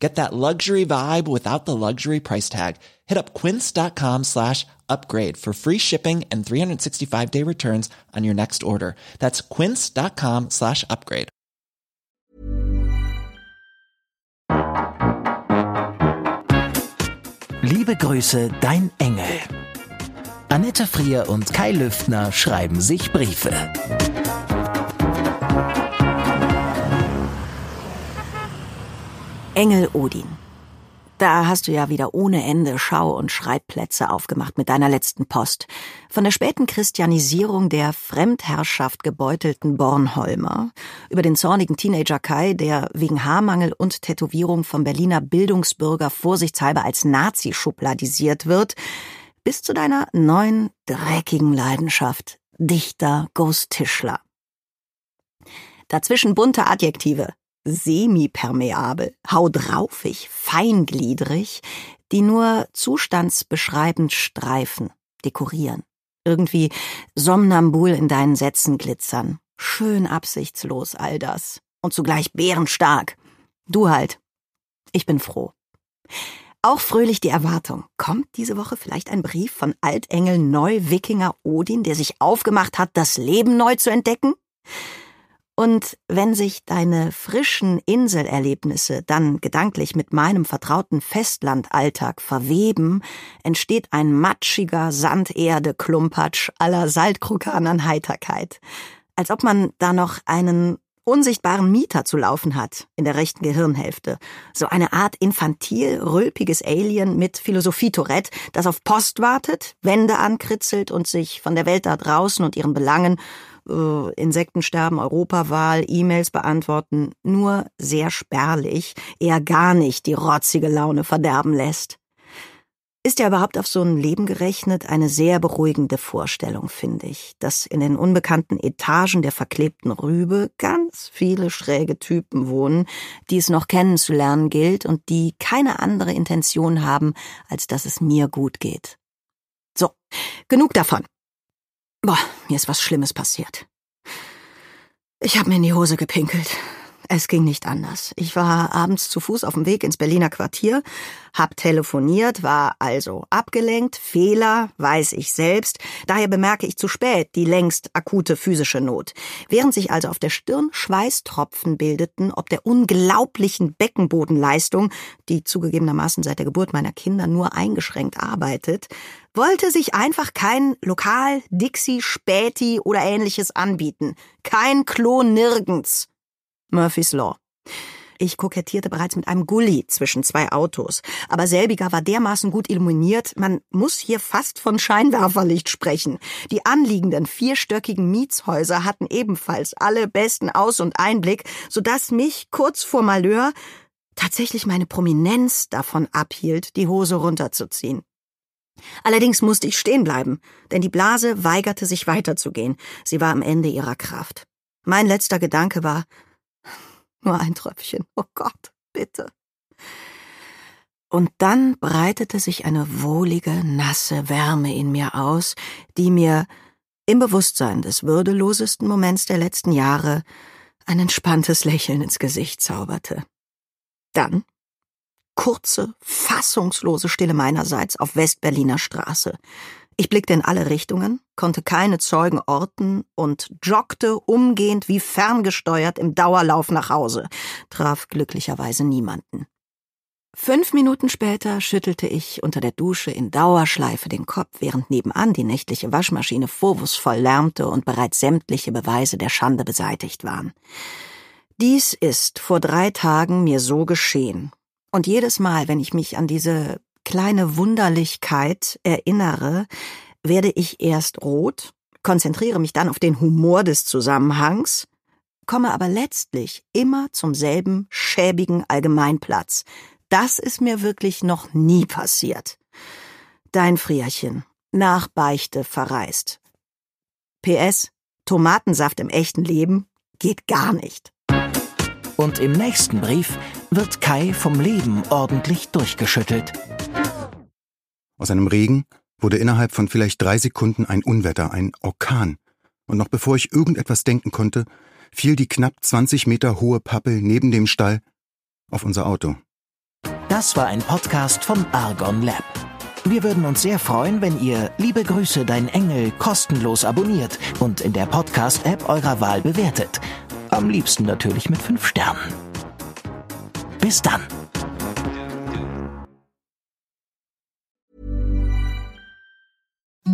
Get that luxury vibe without the luxury price tag. Hit up quince.com slash upgrade for free shipping and 365 day returns on your next order. That's quince.com slash upgrade. Liebe Grüße, dein Engel. Annette Frier und Kai Lüftner schreiben sich Briefe. Engel Odin. Da hast du ja wieder ohne Ende Schau- und Schreibplätze aufgemacht mit deiner letzten Post. Von der späten Christianisierung der Fremdherrschaft gebeutelten Bornholmer, über den zornigen Teenager Kai, der wegen Haarmangel und Tätowierung vom Berliner Bildungsbürger vorsichtshalber als Nazi schubladisiert wird, bis zu deiner neuen, dreckigen Leidenschaft, Dichter Ghost Tischler. Dazwischen bunte Adjektive, semipermeabel, haudraufig, feingliedrig, die nur zustandsbeschreibend streifen, dekorieren. Irgendwie somnambul in deinen Sätzen glitzern. Schön absichtslos all das. Und zugleich bärenstark. Du halt. Ich bin froh. Auch fröhlich die Erwartung. Kommt diese Woche vielleicht ein Brief von Altengel Neu-Wikinger Odin, der sich aufgemacht hat, das Leben neu zu entdecken? Und wenn sich deine frischen Inselerlebnisse dann gedanklich mit meinem vertrauten Festlandalltag verweben, entsteht ein matschiger Sanderde-Klumpatsch aller Saltkrukanern Heiterkeit. Als ob man da noch einen unsichtbaren Mieter zu laufen hat in der rechten Gehirnhälfte. So eine Art infantil rülpiges Alien mit Philosophie-Tourette, das auf Post wartet, Wände ankritzelt und sich von der Welt da draußen und ihren Belangen äh, Insektensterben, Europawahl, E-Mails beantworten, nur sehr spärlich, eher gar nicht die rotzige Laune verderben lässt. Ist ja überhaupt auf so ein Leben gerechnet eine sehr beruhigende Vorstellung, finde ich, dass in den unbekannten Etagen der verklebten Rübe ganz viele schräge Typen wohnen, die es noch kennenzulernen gilt und die keine andere Intention haben, als dass es mir gut geht. So, genug davon. Boah, mir ist was Schlimmes passiert. Ich habe mir in die Hose gepinkelt. Es ging nicht anders. Ich war abends zu Fuß auf dem Weg ins Berliner Quartier, hab telefoniert, war also abgelenkt, Fehler, weiß ich selbst, daher bemerke ich zu spät die längst akute physische Not. Während sich also auf der Stirn Schweißtropfen bildeten, ob der unglaublichen Beckenbodenleistung, die zugegebenermaßen seit der Geburt meiner Kinder nur eingeschränkt arbeitet, wollte sich einfach kein Lokal, Dixie, Späti oder ähnliches anbieten. Kein Klo nirgends. Murphy's Law. Ich kokettierte bereits mit einem Gully zwischen zwei Autos, aber selbiger war dermaßen gut illuminiert, man muss hier fast von Scheinwerferlicht sprechen. Die anliegenden vierstöckigen Mietshäuser hatten ebenfalls alle besten Aus- und Einblick, so dass mich kurz vor Malheur tatsächlich meine Prominenz davon abhielt, die Hose runterzuziehen. Allerdings musste ich stehen bleiben, denn die Blase weigerte sich weiterzugehen. Sie war am Ende ihrer Kraft. Mein letzter Gedanke war, nur ein Tröpfchen. Oh Gott, bitte. Und dann breitete sich eine wohlige, nasse Wärme in mir aus, die mir im Bewusstsein des würdelosesten Moments der letzten Jahre ein entspanntes Lächeln ins Gesicht zauberte. Dann kurze, fassungslose Stille meinerseits auf Westberliner Straße. Ich blickte in alle Richtungen, konnte keine Zeugen orten und joggte umgehend wie ferngesteuert im Dauerlauf nach Hause, traf glücklicherweise niemanden. Fünf Minuten später schüttelte ich unter der Dusche in Dauerschleife den Kopf, während nebenan die nächtliche Waschmaschine vorwurfsvoll lärmte und bereits sämtliche Beweise der Schande beseitigt waren. Dies ist vor drei Tagen mir so geschehen. Und jedes Mal, wenn ich mich an diese kleine Wunderlichkeit erinnere, werde ich erst rot, konzentriere mich dann auf den Humor des Zusammenhangs, komme aber letztlich immer zum selben schäbigen Allgemeinplatz. Das ist mir wirklich noch nie passiert. Dein Frierchen, nach Beichte verreist. PS, Tomatensaft im echten Leben geht gar nicht. Und im nächsten Brief wird Kai vom Leben ordentlich durchgeschüttelt. Aus einem Regen wurde innerhalb von vielleicht drei Sekunden ein Unwetter, ein Orkan. Und noch bevor ich irgendetwas denken konnte, fiel die knapp 20 Meter hohe Pappel neben dem Stall auf unser Auto. Das war ein Podcast von Argon Lab. Wir würden uns sehr freuen, wenn ihr Liebe Grüße, dein Engel kostenlos abonniert und in der Podcast-App eurer Wahl bewertet. Am liebsten natürlich mit 5 Sternen. Bis dann.